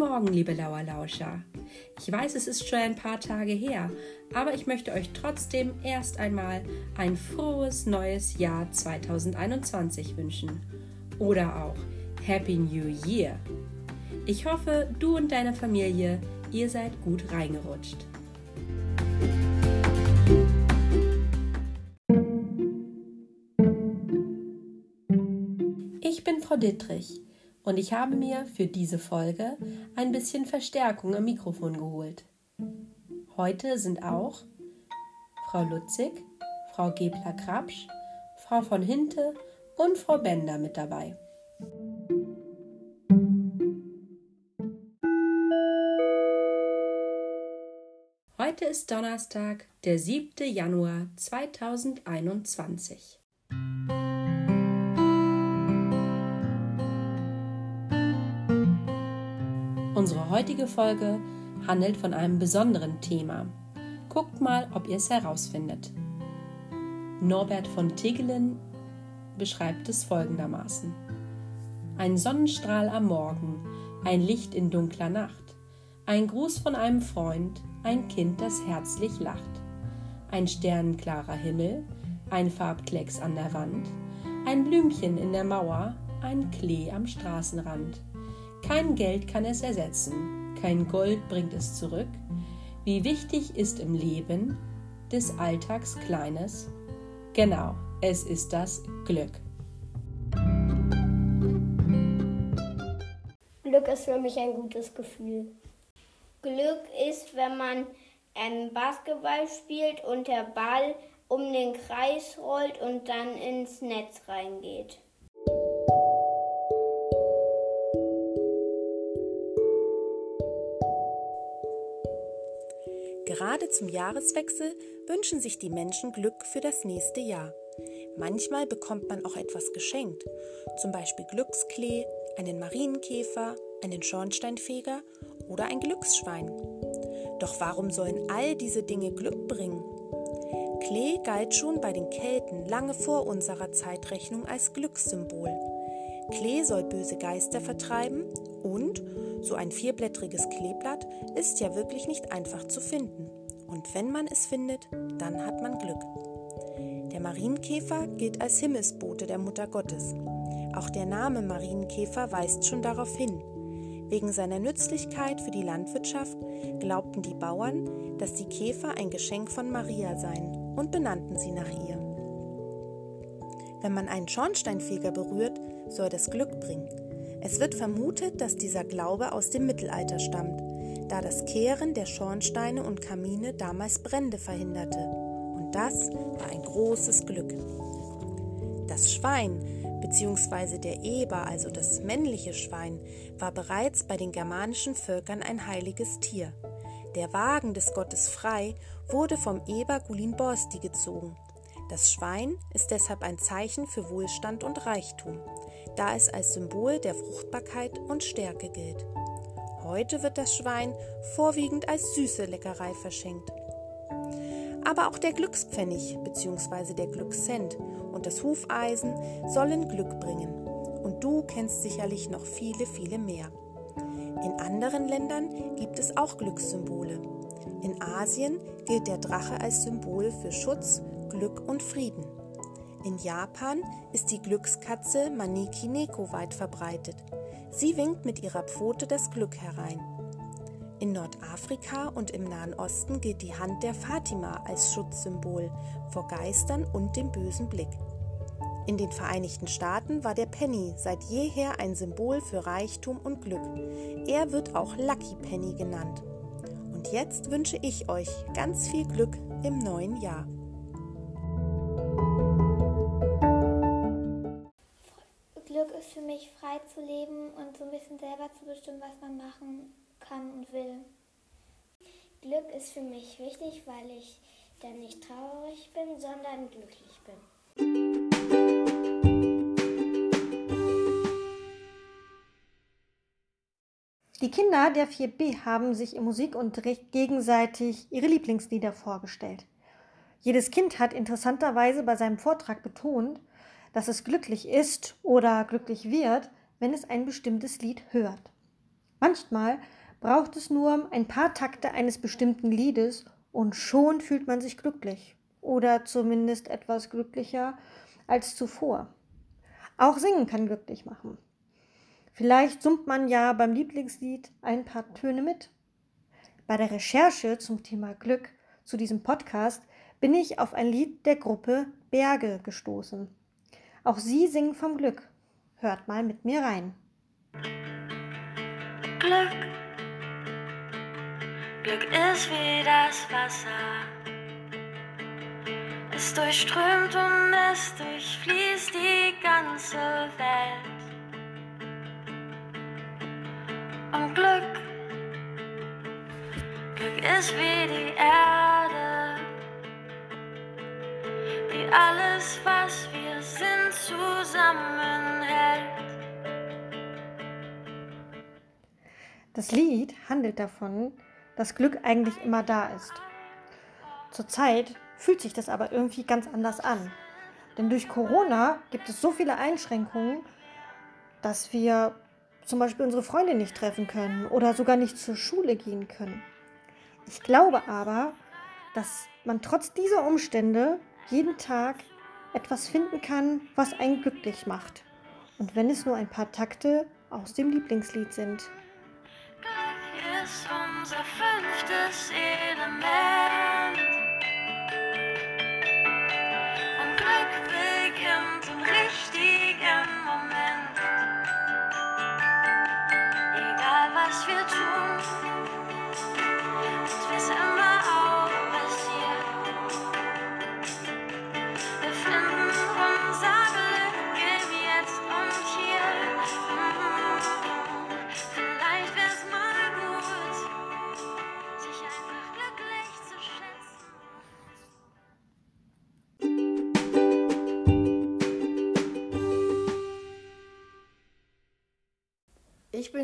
Morgen, liebe Lauerlauscher. Ich weiß, es ist schon ein paar Tage her, aber ich möchte euch trotzdem erst einmal ein frohes neues Jahr 2021 wünschen. Oder auch Happy New Year. Ich hoffe, du und deine Familie, ihr seid gut reingerutscht. Ich bin Frau Dittrich und ich habe mir für diese Folge ein bisschen Verstärkung am Mikrofon geholt. Heute sind auch Frau Lutzig, Frau Gebler-Krapsch, Frau von Hinte und Frau Bender mit dabei. Heute ist Donnerstag, der 7. Januar 2021. Unsere heutige Folge handelt von einem besonderen Thema. Guckt mal, ob ihr es herausfindet. Norbert von Tigelen beschreibt es folgendermaßen. Ein Sonnenstrahl am Morgen, ein Licht in dunkler Nacht, ein Gruß von einem Freund, ein Kind, das herzlich lacht, ein sternenklarer Himmel, ein Farbklecks an der Wand, ein Blümchen in der Mauer, ein Klee am Straßenrand kein Geld kann es ersetzen, kein Gold bringt es zurück. Wie wichtig ist im Leben des Alltags Kleines? Genau, es ist das Glück. Glück ist für mich ein gutes Gefühl. Glück ist, wenn man ähm, Basketball spielt und der Ball um den Kreis rollt und dann ins Netz reingeht. Gerade zum Jahreswechsel wünschen sich die Menschen Glück für das nächste Jahr. Manchmal bekommt man auch etwas geschenkt, zum Beispiel Glücksklee, einen Marienkäfer, einen Schornsteinfeger oder ein Glücksschwein. Doch warum sollen all diese Dinge Glück bringen? Klee galt schon bei den Kelten lange vor unserer Zeitrechnung als Glückssymbol. Klee soll böse Geister vertreiben und so ein vierblättriges Kleeblatt ist ja wirklich nicht einfach zu finden. Und wenn man es findet, dann hat man Glück. Der Marienkäfer gilt als Himmelsbote der Mutter Gottes. Auch der Name Marienkäfer weist schon darauf hin. Wegen seiner Nützlichkeit für die Landwirtschaft glaubten die Bauern, dass die Käfer ein Geschenk von Maria seien und benannten sie nach ihr. Wenn man einen Schornsteinfeger berührt, soll das Glück bringen. Es wird vermutet, dass dieser Glaube aus dem Mittelalter stammt, da das Kehren der Schornsteine und Kamine damals Brände verhinderte. Und das war ein großes Glück. Das Schwein bzw. der Eber, also das männliche Schwein, war bereits bei den germanischen Völkern ein heiliges Tier. Der Wagen des Gottes Frei wurde vom Eber Gulinborsti gezogen. Das Schwein ist deshalb ein Zeichen für Wohlstand und Reichtum da es als Symbol der Fruchtbarkeit und Stärke gilt. Heute wird das Schwein vorwiegend als süße Leckerei verschenkt. Aber auch der Glückspfennig bzw. der Glückscent und das Hufeisen sollen Glück bringen. Und du kennst sicherlich noch viele, viele mehr. In anderen Ländern gibt es auch Glückssymbole. In Asien gilt der Drache als Symbol für Schutz, Glück und Frieden. In Japan ist die Glückskatze Maniki Neko weit verbreitet. Sie winkt mit ihrer Pfote das Glück herein. In Nordafrika und im Nahen Osten gilt die Hand der Fatima als Schutzsymbol vor Geistern und dem bösen Blick. In den Vereinigten Staaten war der Penny seit jeher ein Symbol für Reichtum und Glück. Er wird auch Lucky Penny genannt. Und jetzt wünsche ich euch ganz viel Glück im neuen Jahr. Zu leben und so ein bisschen selber zu bestimmen, was man machen kann und will. Glück ist für mich wichtig, weil ich dann nicht traurig bin, sondern glücklich bin. Die Kinder der 4b haben sich im Musikunterricht gegenseitig ihre Lieblingslieder vorgestellt. Jedes Kind hat interessanterweise bei seinem Vortrag betont, dass es glücklich ist oder glücklich wird, wenn es ein bestimmtes Lied hört. Manchmal braucht es nur ein paar Takte eines bestimmten Liedes und schon fühlt man sich glücklich oder zumindest etwas glücklicher als zuvor. Auch singen kann glücklich machen. Vielleicht summt man ja beim Lieblingslied ein paar Töne mit. Bei der Recherche zum Thema Glück zu diesem Podcast bin ich auf ein Lied der Gruppe Berge gestoßen. Auch sie singen vom Glück. Hört mal mit mir rein. Glück. Glück ist wie das Wasser. Es durchströmt und es durchfließt die ganze Welt. Und Glück, Glück ist wie die Erde, die alles, was wir sind, zusammenhält. Das Lied handelt davon, dass Glück eigentlich immer da ist. Zurzeit fühlt sich das aber irgendwie ganz anders an. Denn durch Corona gibt es so viele Einschränkungen, dass wir zum Beispiel unsere Freunde nicht treffen können oder sogar nicht zur Schule gehen können. Ich glaube aber, dass man trotz dieser Umstände jeden Tag etwas finden kann, was einen glücklich macht. Und wenn es nur ein paar Takte aus dem Lieblingslied sind. Ist unser fünftes Element.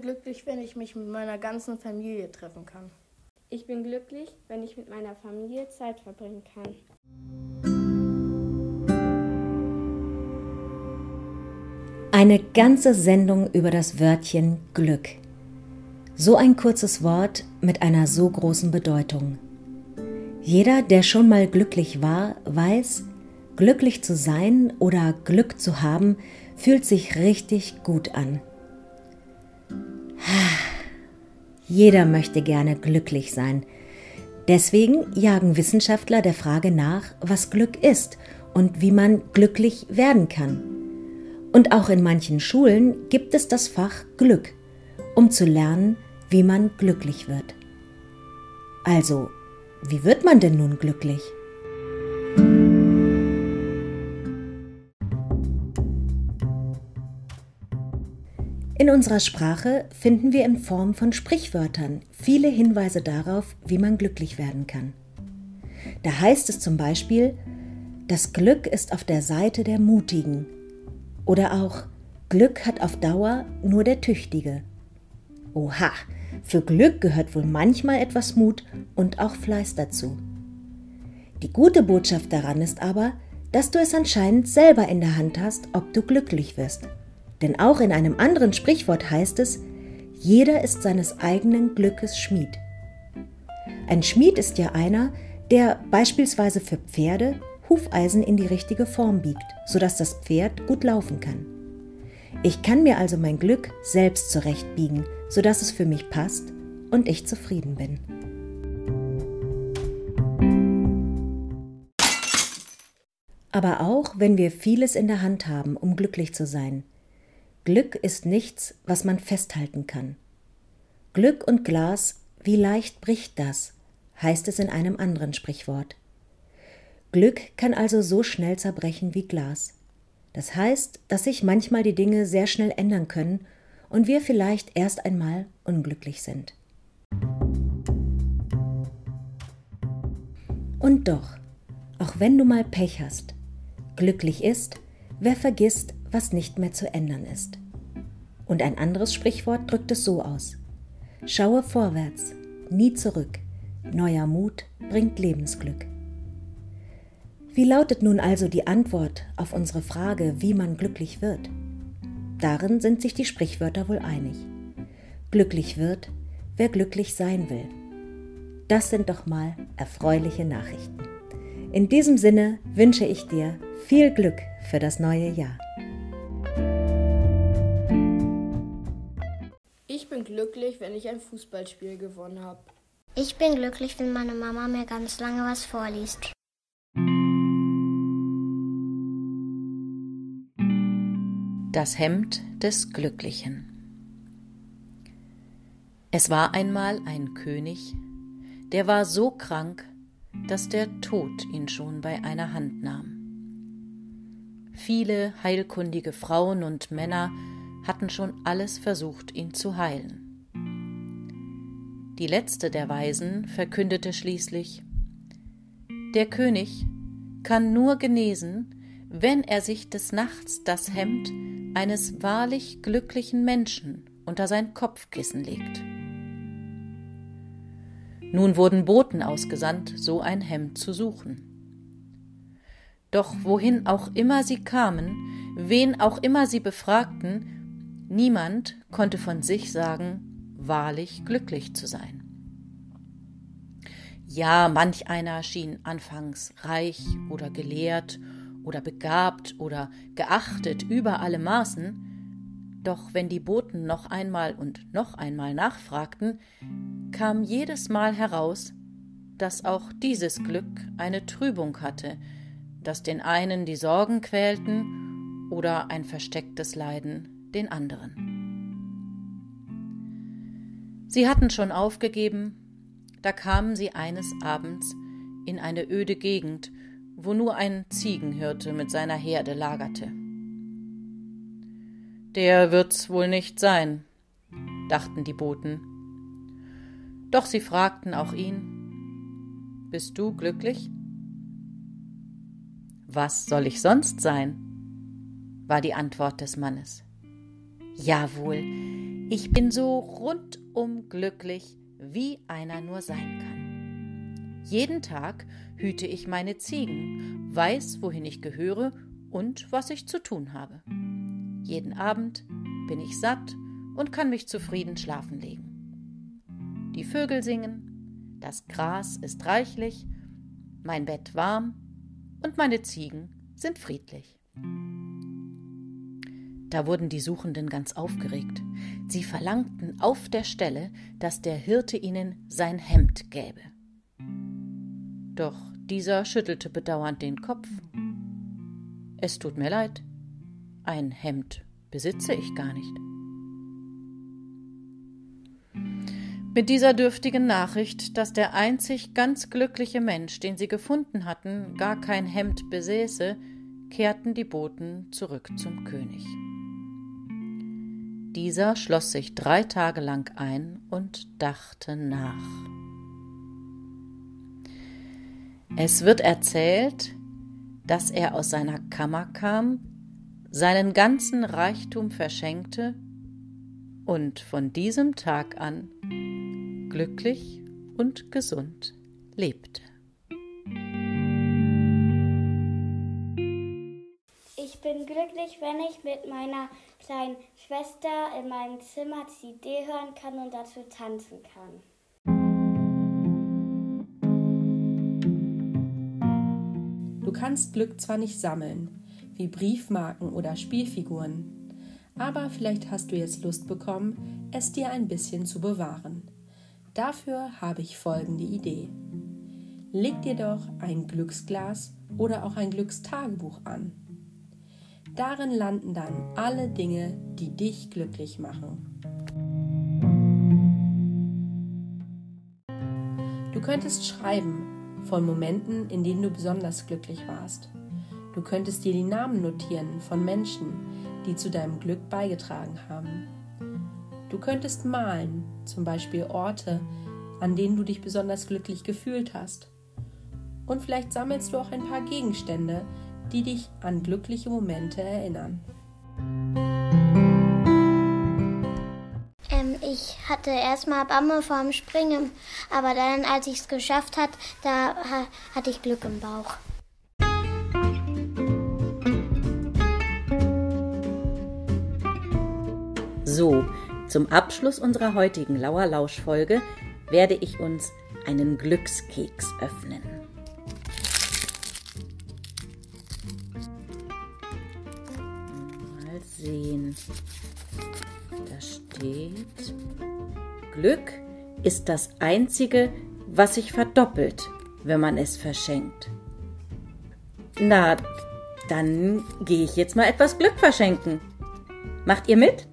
Bin glücklich, wenn ich mich mit meiner ganzen Familie treffen kann. Ich bin glücklich, wenn ich mit meiner Familie Zeit verbringen kann. Eine ganze Sendung über das Wörtchen Glück. So ein kurzes Wort mit einer so großen Bedeutung. Jeder, der schon mal glücklich war, weiß, glücklich zu sein oder Glück zu haben, fühlt sich richtig gut an. Jeder möchte gerne glücklich sein. Deswegen jagen Wissenschaftler der Frage nach, was Glück ist und wie man glücklich werden kann. Und auch in manchen Schulen gibt es das Fach Glück, um zu lernen, wie man glücklich wird. Also, wie wird man denn nun glücklich? In unserer Sprache finden wir in Form von Sprichwörtern viele Hinweise darauf, wie man glücklich werden kann. Da heißt es zum Beispiel, das Glück ist auf der Seite der Mutigen oder auch Glück hat auf Dauer nur der Tüchtige. Oha, für Glück gehört wohl manchmal etwas Mut und auch Fleiß dazu. Die gute Botschaft daran ist aber, dass du es anscheinend selber in der Hand hast, ob du glücklich wirst. Denn auch in einem anderen Sprichwort heißt es, jeder ist seines eigenen Glückes Schmied. Ein Schmied ist ja einer, der beispielsweise für Pferde Hufeisen in die richtige Form biegt, sodass das Pferd gut laufen kann. Ich kann mir also mein Glück selbst zurechtbiegen, sodass es für mich passt und ich zufrieden bin. Aber auch wenn wir vieles in der Hand haben, um glücklich zu sein, Glück ist nichts, was man festhalten kann. Glück und Glas, wie leicht bricht das, heißt es in einem anderen Sprichwort. Glück kann also so schnell zerbrechen wie Glas. Das heißt, dass sich manchmal die Dinge sehr schnell ändern können und wir vielleicht erst einmal unglücklich sind. Und doch, auch wenn du mal Pech hast, glücklich ist, wer vergisst, was nicht mehr zu ändern ist. Und ein anderes Sprichwort drückt es so aus. Schaue vorwärts, nie zurück. Neuer Mut bringt Lebensglück. Wie lautet nun also die Antwort auf unsere Frage, wie man glücklich wird? Darin sind sich die Sprichwörter wohl einig. glücklich wird, wer glücklich sein will. Das sind doch mal erfreuliche Nachrichten. In diesem Sinne wünsche ich dir viel Glück für das neue Jahr. Bin glücklich, wenn ich ein Fußballspiel gewonnen habe. Ich bin glücklich, wenn meine Mama mir ganz lange was vorliest. Das Hemd des Glücklichen. Es war einmal ein König, der war so krank, dass der Tod ihn schon bei einer Hand nahm. Viele heilkundige Frauen und Männer hatten schon alles versucht, ihn zu heilen. Die letzte der Weisen verkündete schließlich Der König kann nur genesen, wenn er sich des Nachts das Hemd eines wahrlich glücklichen Menschen unter sein Kopfkissen legt. Nun wurden Boten ausgesandt, so ein Hemd zu suchen. Doch wohin auch immer sie kamen, wen auch immer sie befragten, niemand konnte von sich sagen, wahrlich glücklich zu sein. Ja, manch einer schien anfangs reich oder gelehrt oder begabt oder geachtet über alle Maßen, doch wenn die Boten noch einmal und noch einmal nachfragten, kam jedes Mal heraus, dass auch dieses Glück eine Trübung hatte, dass den einen die Sorgen quälten oder ein verstecktes Leiden den anderen. Sie hatten schon aufgegeben, da kamen sie eines Abends in eine öde Gegend, wo nur ein Ziegenhirte mit seiner Herde lagerte. Der wird's wohl nicht sein, dachten die Boten. Doch sie fragten auch ihn Bist du glücklich? Was soll ich sonst sein? war die Antwort des Mannes. Jawohl, ich bin so rundum glücklich, wie einer nur sein kann. Jeden Tag hüte ich meine Ziegen, weiß, wohin ich gehöre und was ich zu tun habe. Jeden Abend bin ich satt und kann mich zufrieden schlafen legen. Die Vögel singen, das Gras ist reichlich, mein Bett warm und meine Ziegen sind friedlich. Da wurden die Suchenden ganz aufgeregt. Sie verlangten auf der Stelle, dass der Hirte ihnen sein Hemd gäbe. Doch dieser schüttelte bedauernd den Kopf. Es tut mir leid, ein Hemd besitze ich gar nicht. Mit dieser dürftigen Nachricht, dass der einzig ganz glückliche Mensch, den sie gefunden hatten, gar kein Hemd besäße, kehrten die Boten zurück zum König. Dieser schloss sich drei Tage lang ein und dachte nach. Es wird erzählt, dass er aus seiner Kammer kam, seinen ganzen Reichtum verschenkte und von diesem Tag an glücklich und gesund lebte. Bin glücklich, wenn ich mit meiner kleinen Schwester in meinem Zimmer CD hören kann und dazu tanzen kann. Du kannst Glück zwar nicht sammeln, wie Briefmarken oder Spielfiguren, aber vielleicht hast du jetzt Lust bekommen, es dir ein bisschen zu bewahren. Dafür habe ich folgende Idee. Leg dir doch ein Glücksglas oder auch ein Glückstagebuch an. Darin landen dann alle Dinge, die dich glücklich machen. Du könntest schreiben von Momenten, in denen du besonders glücklich warst. Du könntest dir die Namen notieren von Menschen, die zu deinem Glück beigetragen haben. Du könntest malen, zum Beispiel Orte, an denen du dich besonders glücklich gefühlt hast. Und vielleicht sammelst du auch ein paar Gegenstände, die dich an glückliche Momente erinnern. Ähm, ich hatte erstmal Bamme vorm Springen, aber dann, als ich es geschafft hat, da ha hatte ich Glück im Bauch. So, Zum Abschluss unserer heutigen Lauerlausch-Folge werde ich uns einen Glückskeks öffnen. Sehen. Da steht, Glück ist das Einzige, was sich verdoppelt, wenn man es verschenkt. Na, dann gehe ich jetzt mal etwas Glück verschenken. Macht ihr mit?